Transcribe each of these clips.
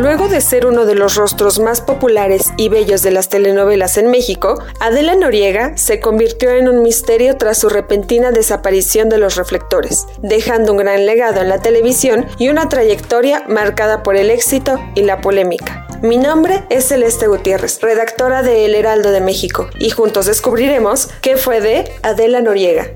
Luego de ser uno de los rostros más populares y bellos de las telenovelas en México, Adela Noriega se convirtió en un misterio tras su repentina desaparición de los reflectores, dejando un gran legado en la televisión y una trayectoria marcada por el éxito y la polémica. Mi nombre es Celeste Gutiérrez, redactora de El Heraldo de México, y juntos descubriremos qué fue de Adela Noriega.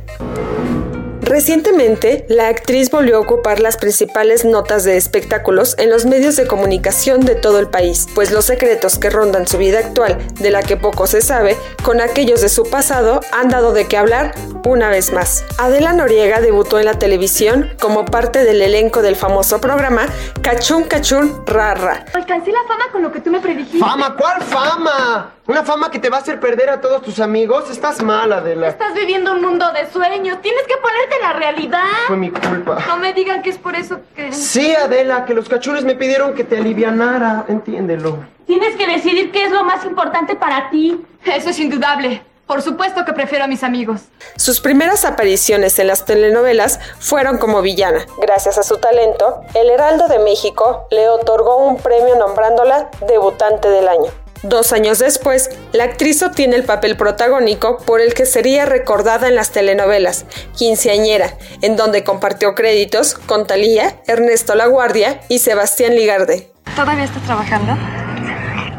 Recientemente, la actriz volvió a ocupar las principales notas de espectáculos en los medios de comunicación de todo el país, pues los secretos que rondan su vida actual, de la que poco se sabe, con aquellos de su pasado, han dado de qué hablar una vez más. Adela Noriega debutó en la televisión como parte del elenco del famoso programa Cachún Cachún Rara. Alcancé la fama con lo que tú me predijiste. ¿Fama? ¿Cuál fama? ¿Una fama que te va a hacer perder a todos tus amigos? Estás mal, Adela. Estás viviendo un mundo de sueños. Tienes que ponerte en la realidad. Fue mi culpa. No me digan que es por eso que... Sí, Adela, que los cachunes me pidieron que te alivianara. Entiéndelo. Tienes que decidir qué es lo más importante para ti. Eso es indudable. Por supuesto que prefiero a mis amigos. Sus primeras apariciones en las telenovelas fueron como villana. Gracias a su talento, El Heraldo de México le otorgó un premio nombrándola debutante del año. Dos años después, la actriz obtiene el papel protagónico por el que sería recordada en las telenovelas, Quinceañera, en donde compartió créditos con Talía, Ernesto Laguardia y Sebastián Ligarde. ¿Todavía estás trabajando?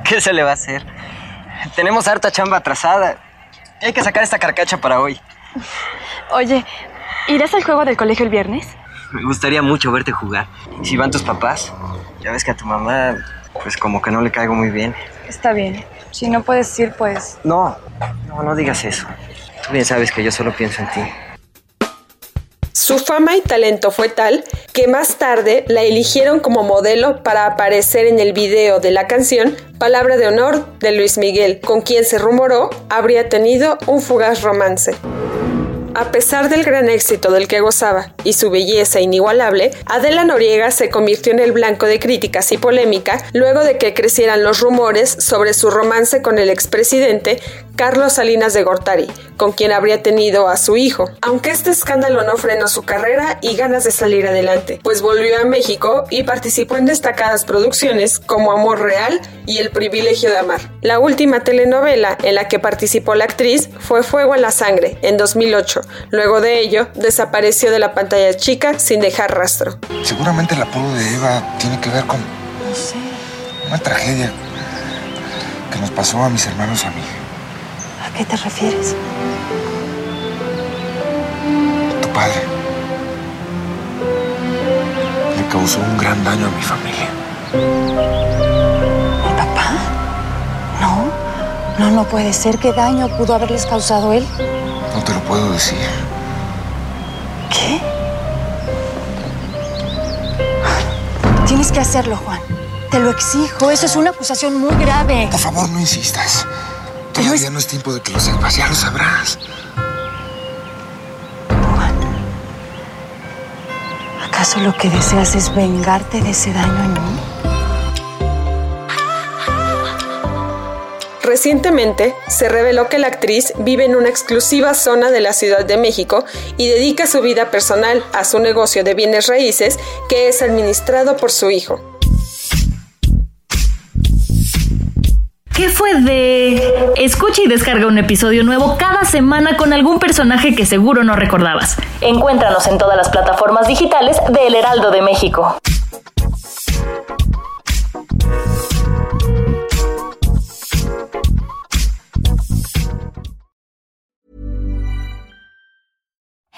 ¿Qué se le va a hacer? Tenemos harta chamba atrasada. Hay que sacar esta carcacha para hoy. Oye, ¿irás al juego del colegio el viernes? Me gustaría mucho verte jugar. ¿Y si van tus papás? Ya ves que a tu mamá, pues como que no le caigo muy bien. Está bien. Si no puedes ir, pues... No, no, no digas eso. Tú bien sabes que yo solo pienso en ti. Su fama y talento fue tal que más tarde la eligieron como modelo para aparecer en el video de la canción Palabra de Honor de Luis Miguel, con quien se rumoró habría tenido un fugaz romance. A pesar del gran éxito del que gozaba y su belleza inigualable, Adela Noriega se convirtió en el blanco de críticas y polémica luego de que crecieran los rumores sobre su romance con el expresidente Carlos Salinas de Gortari, con quien habría tenido a su hijo. Aunque este escándalo no frenó su carrera y ganas de salir adelante, pues volvió a México y participó en destacadas producciones como Amor Real y El privilegio de amar. La última telenovela en la que participó la actriz fue Fuego en la sangre, en 2008. Luego de ello, desapareció de la pantalla chica sin dejar rastro. Seguramente el apodo de Eva tiene que ver con una tragedia que nos pasó a mis hermanos y a mí. ¿A qué te refieres? Tu padre le causó un gran daño a mi familia. ¿Mi papá? No, no, no puede ser. ¿Qué daño pudo haberles causado él? No te lo puedo decir. ¿Qué? Tienes que hacerlo, Juan. Te lo exijo. Eso es una acusación muy grave. Por favor, no insistas. Todavía no es tiempo de que lo sepas. Ya lo sabrás. Juan, ¿acaso lo que deseas es vengarte de ese daño en mí? Recientemente se reveló que la actriz vive en una exclusiva zona de la Ciudad de México y dedica su vida personal a su negocio de bienes raíces que es administrado por su hijo. ¿Qué fue de...? Escucha y descarga un episodio nuevo cada semana con algún personaje que seguro no recordabas. Encuéntranos en todas las plataformas digitales de El Heraldo de México.